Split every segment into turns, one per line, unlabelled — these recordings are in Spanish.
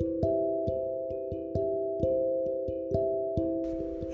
Thank you.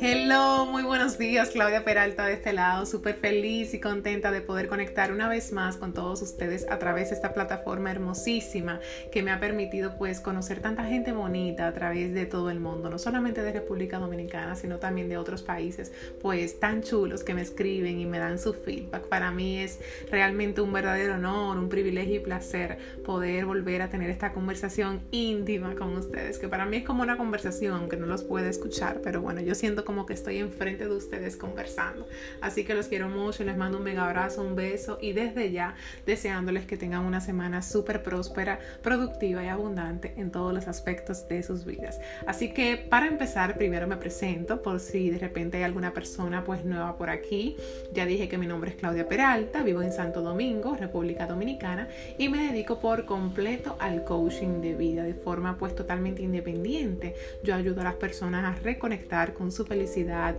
Hello, muy buenos días, Claudia Peralta de este lado, súper feliz y contenta de poder conectar una vez más con todos ustedes a través de esta plataforma hermosísima que me ha permitido pues conocer tanta gente bonita a través de todo el mundo, no solamente de República Dominicana, sino también de otros países, pues tan chulos que me escriben y me dan su feedback. Para mí es realmente un verdadero honor, un privilegio y placer poder volver a tener esta conversación íntima con ustedes, que para mí es como una conversación, aunque no los pueda escuchar, pero bueno, yo siento como que estoy enfrente de ustedes conversando. Así que los quiero mucho, les mando un mega abrazo, un beso y desde ya deseándoles que tengan una semana súper próspera, productiva y abundante en todos los aspectos de sus vidas. Así que para empezar, primero me presento por si de repente hay alguna persona pues nueva por aquí. Ya dije que mi nombre es Claudia Peralta, vivo en Santo Domingo, República Dominicana y me dedico por completo al coaching de vida de forma pues totalmente independiente. Yo ayudo a las personas a reconectar con su felicidad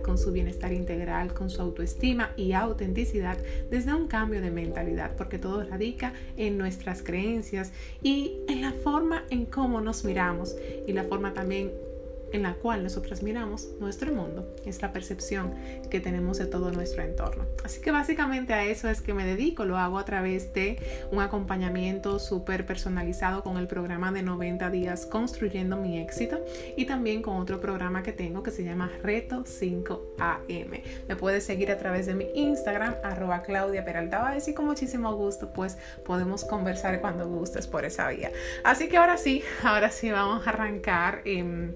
con su bienestar integral, con su autoestima y autenticidad desde un cambio de mentalidad, porque todo radica en nuestras creencias y en la forma en cómo nos miramos y la forma también en la cual nosotros miramos nuestro mundo, es la percepción que tenemos de todo nuestro entorno. Así que básicamente a eso es que me dedico, lo hago a través de un acompañamiento súper personalizado con el programa de 90 días construyendo mi éxito y también con otro programa que tengo que se llama Reto 5AM. Me puedes seguir a través de mi Instagram, arroba Claudia Peralta y con muchísimo gusto pues podemos conversar cuando gustes por esa vía. Así que ahora sí, ahora sí vamos a arrancar. Eh,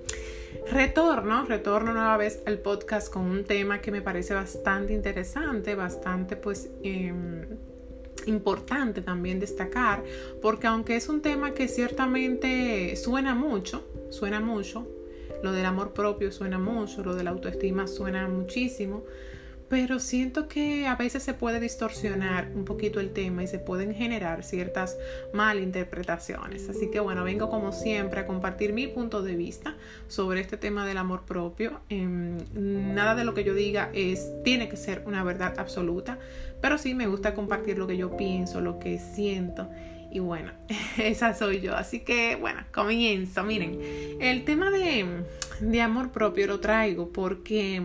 Retorno, retorno nueva vez al podcast con un tema que me parece bastante interesante, bastante pues... Em, importante también destacar, porque aunque es un tema que ciertamente suena mucho, suena mucho, lo del amor propio suena mucho, lo de la autoestima suena muchísimo, pero siento que a veces se puede distorsionar un poquito el tema y se pueden generar ciertas malinterpretaciones. Así que bueno, vengo como siempre a compartir mi punto de vista sobre este tema del amor propio. Em, nada de lo que yo diga es tiene que ser una verdad absoluta, pero sí me gusta compartir lo que yo pienso, lo que siento. Y bueno, esa soy yo. Así que bueno, comienzo. Miren, el tema de, de amor propio lo traigo porque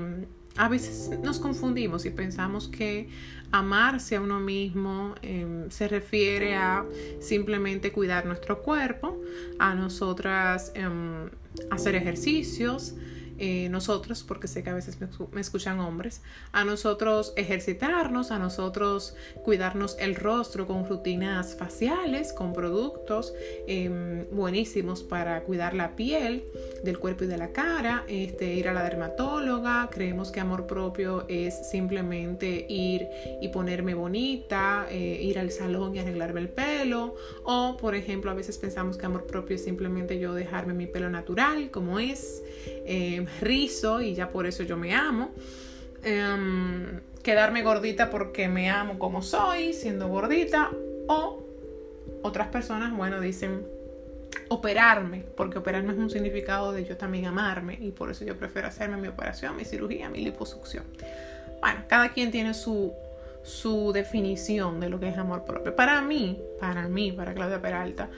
a veces nos confundimos y pensamos que amarse a uno mismo em, se refiere a simplemente cuidar nuestro cuerpo, a nosotras em, hacer ejercicios, eh, nosotros, porque sé que a veces me, escuchan hombres, a nosotros ejercitarnos, a nosotros cuidarnos el rostro con rutinas faciales, con productos em, buenísimos para cuidar la piel del cuerpo y de la cara, este, ir a la dermatóloga, creemos que amor propio es simplemente ir y ponerme bonita, eh, ir al salón y arreglarme el pelo, o por ejemplo a veces pensamos que amor propio es simplemente yo dejarme mi pelo natural como es, eh, rizo y ya por eso yo me amo. Em, quedarme gordita porque me amo como soy, siendo gordita. O otras personas, bueno, dicen operarme, porque operarme es un significado de yo también amarme y por eso yo prefiero hacerme mi operación, mi cirugía, mi liposucción. Bueno, cada quien tiene su, su definición de lo que es amor propio. Para mí, para mí, para Claudia Peralta,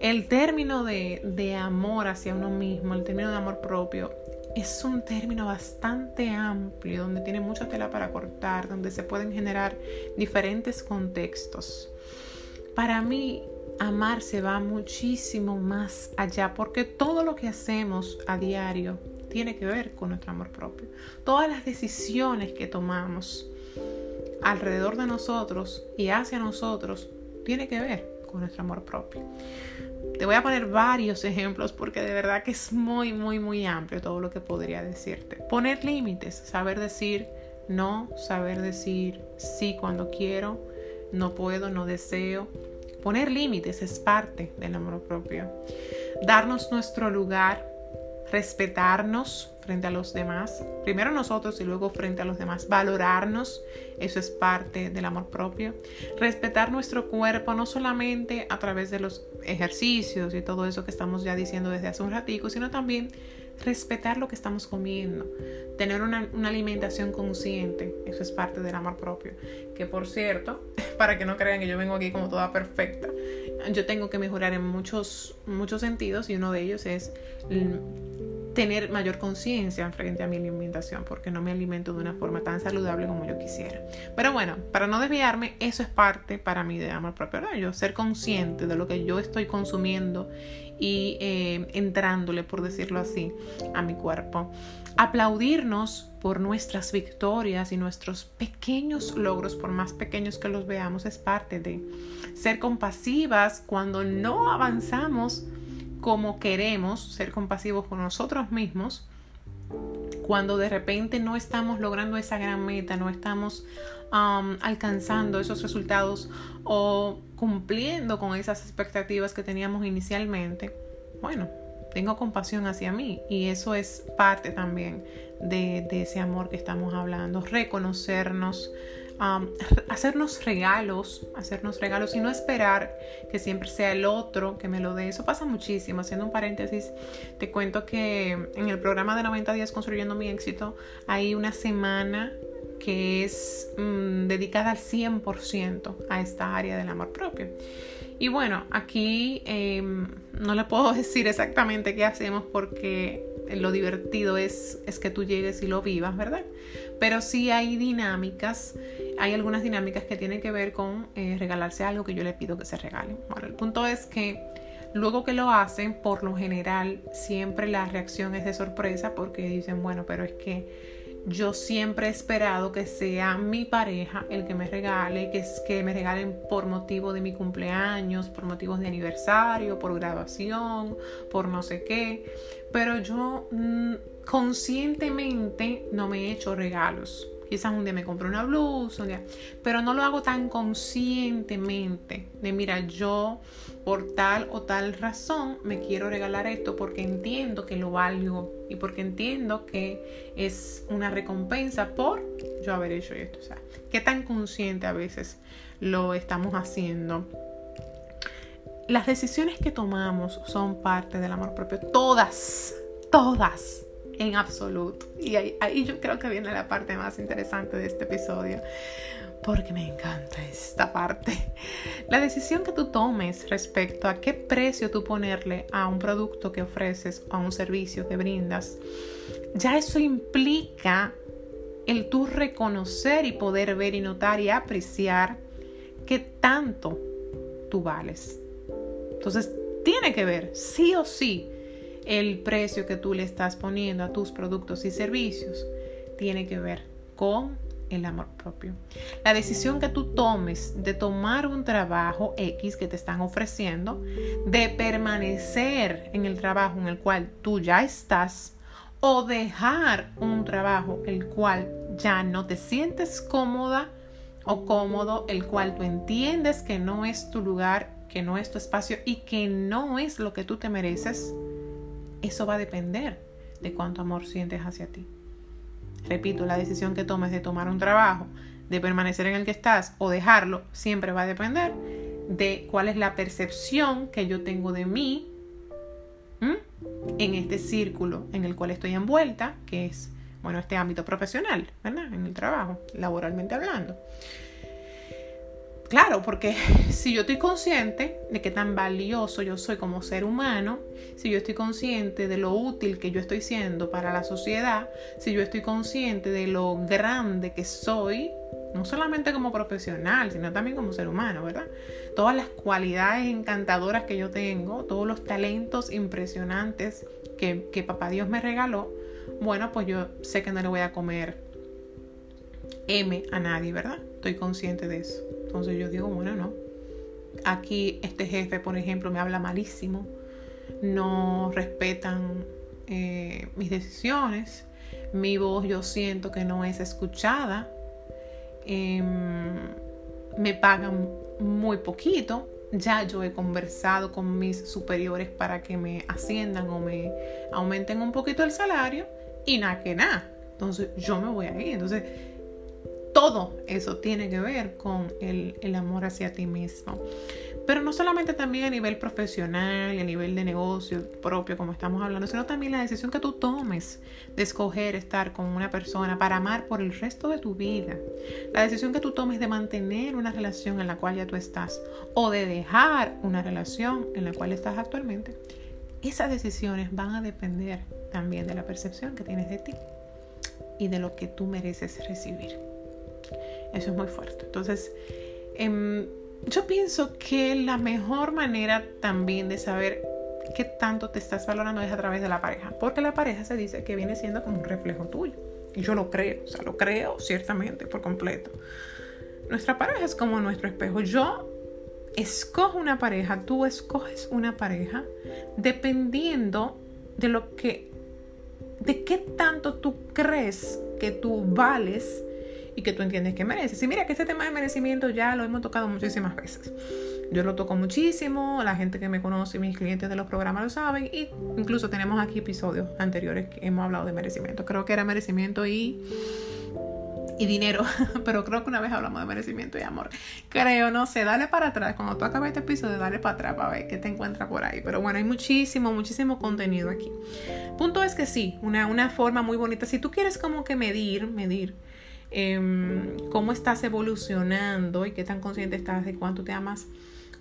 el término de, de amor hacia uno mismo, el término de amor propio, es un término bastante amplio, donde tiene mucha tela para cortar, donde se pueden generar diferentes contextos. Para mí, amar se va muchísimo más allá, porque todo lo que hacemos a diario tiene que ver con nuestro amor propio. Todas las decisiones que tomamos alrededor de nosotros y hacia nosotros tiene que ver con nuestro amor propio. Te voy a poner varios ejemplos porque de verdad que es muy, muy, muy amplio todo lo que podría decirte. Poner límites, saber decir no, saber decir sí cuando quiero, no puedo, no deseo. Poner límites es parte del amor propio. Darnos nuestro lugar, respetarnos frente a los demás, primero nosotros y luego frente a los demás, valorarnos, eso es parte del amor propio, respetar nuestro cuerpo no solamente a través de los ejercicios y todo eso que estamos ya diciendo desde hace un ratico, sino también respetar lo que estamos comiendo, tener una, una, alimentación consciente, eso es parte del amor propio. Que por cierto, para que no crean que yo vengo aquí como toda perfecta, yo tengo que mejorar en muchos, muchos sentidos y uno de ellos es tener mayor conciencia frente a mi alimentación porque no me alimento de una forma tan saludable como yo quisiera. Pero bueno, para no desviarme, eso es parte para mí de amor propio. Yo ser consciente de lo que yo estoy consumiendo y eh, entrándole, por decirlo así, a mi cuerpo. Aplaudirnos por nuestras victorias y nuestros pequeños logros, por más pequeños que los veamos, es parte de ser compasivas cuando no avanzamos como queremos, ser compasivos con nosotros mismos, cuando de repente no estamos logrando esa gran meta, no estamos um, alcanzando esos resultados o cumpliendo con esas expectativas que teníamos inicialmente, bueno, tengo compasión hacia mí. Y eso es parte también de, de ese amor que estamos hablando, reconocernos, hacernos regalos, hacernos regalos y no esperar que siempre sea el otro que me lo dé. Eso pasa muchísimo. Haciendo un paréntesis, te cuento que en el programa de 90 días construyendo mi éxito hay una semana que es mm, dedicada al 100% a esta área del amor propio. Y bueno, aquí em, no le puedo decir exactamente qué hacemos porque lo divertido es, es que tú llegues y lo vivas, ¿verdad? Pero sí hay dinámicas, hay algunas dinámicas que tienen que ver con eh, regalarse algo que yo le pido que se regale. Bueno, el punto es que luego que lo hacen, por lo general, siempre la reacción es de sorpresa porque dicen, bueno, pero es que yo siempre he esperado que sea mi pareja el que me regale, que, que me regalen por motivo de mi cumpleaños, por motivos de aniversario, por graduación, por no sé qué. Pero yo mm, conscientemente no me he hecho regalos. Quizás un día me compro una blusa, pero no lo hago tan conscientemente de, mira, yo por tal o tal razón me quiero regalar esto porque entiendo que lo valgo y porque entiendo que es una recompensa por yo haber hecho esto. O sea, qué tan consciente a veces lo estamos haciendo. Las decisiones que tomamos son parte del amor propio. Todas, todas en absoluto. Y ahí, yo creo que viene la parte más interesante de este episodio, porque me encanta esta parte. La decisión que tú tomes respecto a qué precio tú ponerle a un producto que ofreces o a un servicio que brindas, ya eso implica el tú reconocer y poder ver y notar y apreciar qué tanto tú vales. Entonces, tiene que ver, sí o sí, el precio que tú le estás poniendo a tus productos y servicios tiene que ver con el amor propio. La decisión que tú tomes de tomar un trabajo X que te están ofreciendo, de permanecer en el trabajo en el cual tú ya estás o dejar un trabajo el cual ya no te sientes cómoda o cómodo, el cual tú entiendes que no es tu lugar, que no es tu espacio y que no es lo que tú te mereces, eso va a depender de cuánto amor sientes hacia ti. Repito, la decisión que tomes de tomar un trabajo, de permanecer en el que estás o dejarlo, siempre va a depender de cuál es la percepción que yo tengo de mí en este círculo en el cual estoy envuelta, que es, bueno, este ámbito profesional, ¿verdad? En el trabajo, laboralmente hablando. Claro, porque si yo estoy consciente de qué tan valioso yo soy como ser humano, si yo estoy consciente de lo útil que yo estoy siendo para la sociedad, si yo estoy consciente de lo grande que soy, no solamente como profesional, sino también como ser humano, ¿verdad? Todas las cualidades encantadoras que yo tengo, todos los talentos impresionantes que, papá Dios me regaló, bueno, pues yo sé que no le voy a comer M a nadie, ¿verdad? Estoy consciente de eso. Entonces yo digo, bueno, no. Aquí este jefe, por ejemplo, me habla malísimo, no respetan eh, mis decisiones, mi voz yo siento que no es escuchada, em, me pagan muy poquito, ya yo he conversado con mis superiores para que me asciendan o me aumenten un poquito el salario y nada que nada. Entonces yo me voy a ir. Entonces todo eso tiene que ver con el, amor hacia ti mismo. pero no solamente también a nivel profesional y a nivel de negocio propio, como estamos hablando, sino también la decisión que tú tomes de escoger estar con una persona para amar por el resto de tu vida. La decisión que tú tomes de mantener una relación en la cual ya tú estás o de dejar una relación en la cual estás actualmente. Esas decisiones van a depender también de la percepción que tienes de ti y de lo que tú mereces recibir. Eso es muy fuerte. Entonces, em, yo pienso que la mejor manera también de saber qué tanto te estás valorando es a través de la pareja, porque la pareja se dice que viene siendo como un reflejo tuyo. Y yo lo creo, o sea, lo creo ciertamente por completo. Nuestra pareja es como nuestro espejo. Yo escojo una pareja, tú escoges una pareja dependiendo de lo que, de qué tanto tú crees que tú vales y que tú entiendes que mereces. Y mira que este tema de merecimiento ya lo hemos tocado muchísimas veces. Yo lo toco muchísimo, la gente que me conoce mis clientes de los programas lo saben, y incluso tenemos aquí episodios anteriores que hemos hablado de merecimiento. Creo que era merecimiento y y dinero, pero creo que una vez hablamos de merecimiento y amor. Creo, no sé, dale para atrás. Cuando tú acabes este episodio, dale para atrás para ver qué te encuentras por ahí. Pero bueno, hay muchísimo, muchísimo contenido aquí. Punto es que sí, una, una forma muy bonita. Si tú quieres como que medir, medir Em, cómo estás evolucionando y qué tan consciente estás de cuánto te amas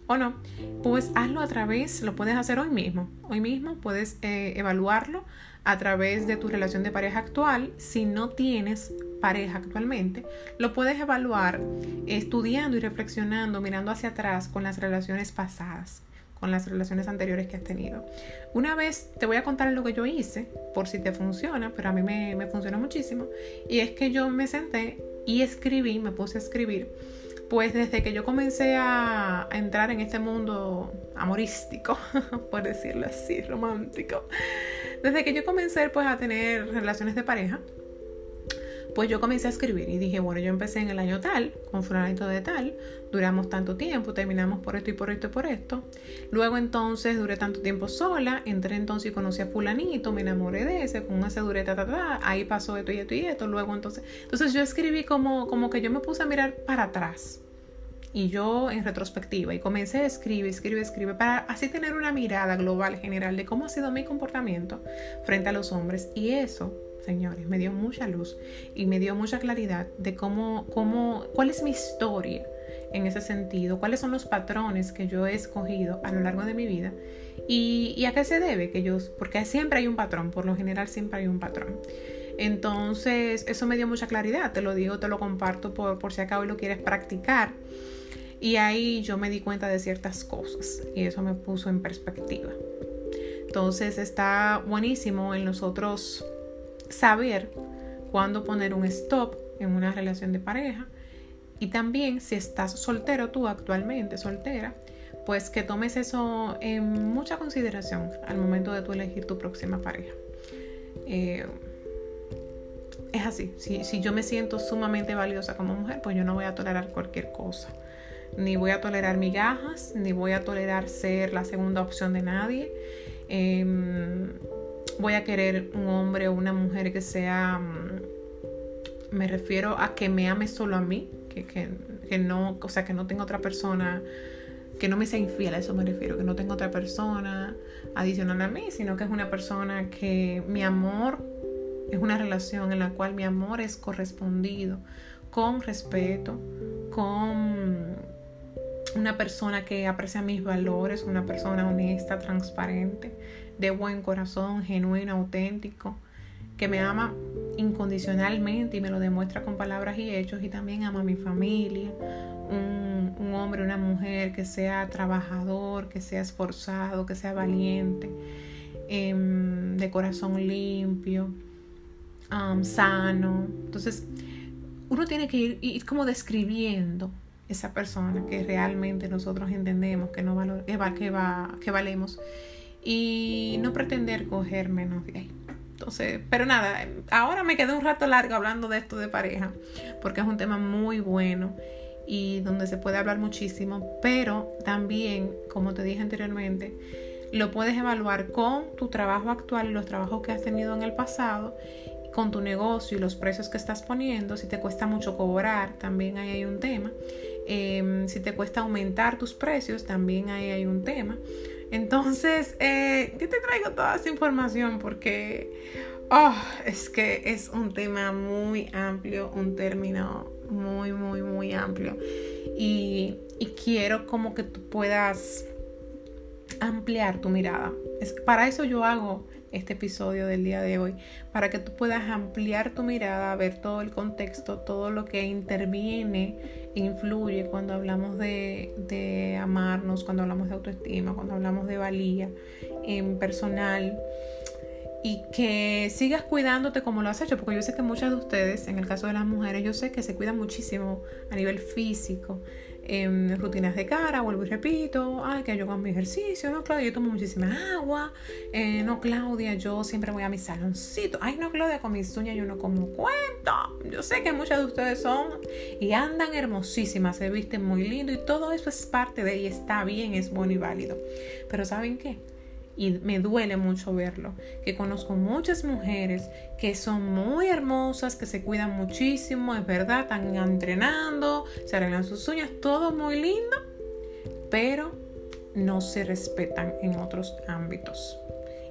o no, pues hazlo a través, lo puedes hacer hoy mismo. Hoy mismo puedes eh, evaluarlo a través de tu relación de pareja actual. Si no tienes pareja actualmente, lo puedes evaluar estudiando y reflexionando, mirando hacia atrás con las relaciones pasadas con las relaciones anteriores que has tenido. Una vez te voy a contar lo que yo hice, por si te funciona, pero a mí me, me funcionó muchísimo, y es que yo me senté y escribí, me puse a escribir, pues desde que yo comencé a, a entrar en este mundo amorístico, por decirlo así, romántico, desde que yo comencé pues a tener relaciones de pareja, pues yo comencé a escribir y dije, bueno, yo empecé en el año tal, con fulanito de tal, duramos tanto tiempo, terminamos por esto y por esto y por esto. Luego entonces duré tanto tiempo sola, entré entonces y conocí a fulanito, me enamoré de ese, con ese duré ta, ta, ta, ahí pasó esto y esto y esto, luego entonces, entonces yo escribí como, como que yo me puse a mirar para atrás. Y yo en retrospectiva y comencé a escribir, escribir, escribir para así tener una mirada global general de cómo ha sido mi comportamiento frente a los hombres y eso señores, me dio mucha luz y me dio mucha claridad de cómo, cómo, cuál es mi historia en ese sentido, cuáles son los patrones que yo he escogido a lo largo de mi vida y, a qué se debe que yo, porque siempre hay un patrón, por lo general siempre hay un patrón. Entonces, eso me dio mucha claridad, te lo digo, te lo comparto por, por si acá hoy lo quieres practicar. Y ahí yo me di cuenta de ciertas cosas y eso me puso en perspectiva. Entonces está buenísimo en nosotros saber cuándo poner un stop en una relación de pareja. Y también si estás soltero tú actualmente, soltera, pues que tomes eso en mucha consideración al momento de tú elegir tu próxima pareja. Eh, es así, si, si yo me siento sumamente valiosa como mujer, pues yo no voy a tolerar cualquier cosa. Ni voy a tolerar migajas, ni voy a tolerar ser la segunda opción de nadie. Em, voy a querer un hombre o una mujer que sea, mm, me refiero a que me ame solo a mí, que, que, no, o sea, que no tenga otra persona, que no me sea infiel, a eso me refiero, que no tenga otra persona adicional a mí, sino que es una persona que mi amor es una relación en la cual mi amor es correspondido con respeto, con una persona que aprecia mis valores, una persona honesta, transparente, de buen corazón, genuino, auténtico, que me ama incondicionalmente y me lo demuestra con palabras y hechos y también ama a mi familia, un, un hombre, una mujer que sea trabajador, que sea esforzado, que sea valiente, em, de corazón limpio, sano. Entonces, uno tiene que ir, ir como describiendo esa persona que realmente nosotros entendemos que, no valor, que, va, que, va, que valemos y no pretender coger menos de ahí. Entonces, pero nada, ahora me quedé un rato largo hablando de esto de pareja, porque es un tema muy bueno y donde se puede hablar muchísimo, pero también, como te dije anteriormente, lo puedes evaluar con tu trabajo actual y los trabajos que has tenido en el pasado, con tu negocio y los precios que estás poniendo, si te cuesta mucho cobrar, también ahí hay un tema. Em, si te cuesta aumentar tus precios, también ahí hay un tema. Entonces, eh, yo te traigo toda esa información porque oh, es que es un tema muy amplio, un término muy, muy, muy amplio. Y, y quiero como que tú puedas ampliar tu mirada. Es, para eso yo hago este episodio del día de hoy, para que tú puedas ampliar tu mirada, ver todo el contexto, todo lo que interviene e influye cuando hablamos de, de amarnos, cuando hablamos de autoestima, cuando hablamos de valía en personal. Y que sigas cuidándote como lo has hecho, porque yo sé que muchas de ustedes, en el caso de las mujeres, yo sé que se cuidan muchísimo a nivel físico, en rutinas de cara, vuelvo y repito, ay, que yo hago mi ejercicio, no, Claudia, yo tomo muchísima agua, eh, no, Claudia, yo siempre voy a mi saloncito, ay, no, Claudia, con mis uñas yo no como cuento, yo sé que muchas de ustedes son y andan hermosísimas, se visten muy lindo y todo eso es parte de y está bien, es bueno y válido, pero ¿saben qué? Y me duele mucho verlo, que conozco muchas mujeres que son muy hermosas, que se cuidan muchísimo, es verdad, están entrenando, se arreglan sus uñas, todo muy lindo, pero no se respetan en otros ámbitos.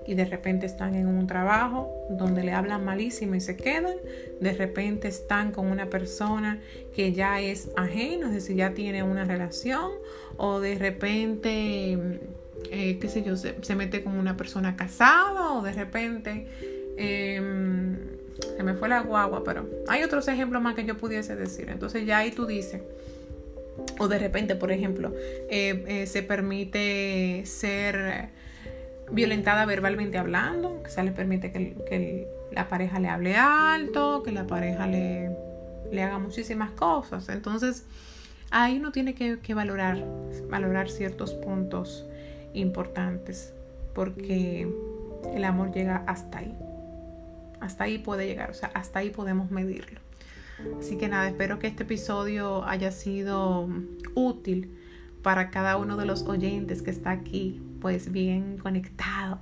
Y de repente están en un trabajo donde le hablan malísimo y se quedan. De repente están con una persona que ya es ajeno, es decir, ya tiene una relación. O de repente eh, qué sé yo, se, mete con una persona casada o de repente em, se me fue la guagua, pero hay otros ejemplos más que yo pudiese decir. Entonces ya ahí tú dices, o de repente, por ejemplo, eh, eh, se permite ser violentada verbalmente hablando, que se le permite que, la pareja le hable alto, que la pareja le, le haga muchísimas cosas. Entonces, ahí uno tiene que, que valorar, valorar ciertos puntos importantes porque el amor llega hasta ahí. Hasta ahí puede llegar, o sea, hasta ahí podemos medirlo. Así que nada, espero que este episodio haya sido útil para cada uno de los oyentes que está aquí, pues bien conectado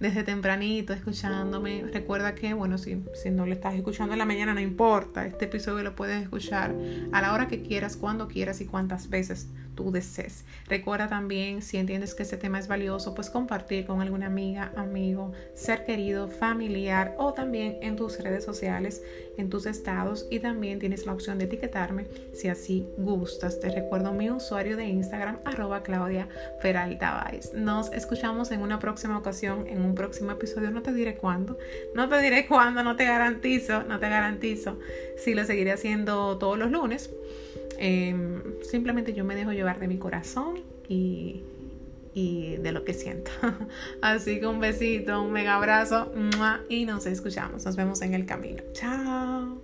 desde tempranito escuchándome. Recuerda que, bueno, si, si no le estás escuchando en la mañana, no importa. Este episodio lo puedes escuchar a la hora que quieras, cuando quieras y cuántas veces tú desees. Recuerda también, si entiendes que este tema es valioso, pues compartir con alguna amiga, amigo, ser querido, familiar o también en tus redes sociales, en tus estados y también tienes la opción de etiquetarme si así gustas. Te recuerdo mi usuario de Instagram, arroba Claudia Peralta Nos escuchamos en una próxima ocasión, en un próximo episodio. No te diré cuándo. No te diré cuándo, no te garantizo, no te garantizo si lo seguiré haciendo todos los lunes. Em, simplemente yo me dejo llevar de mi corazón y, y de lo que siento. Así que un besito, un mega abrazo y nos escuchamos. Nos vemos en el camino. Chao.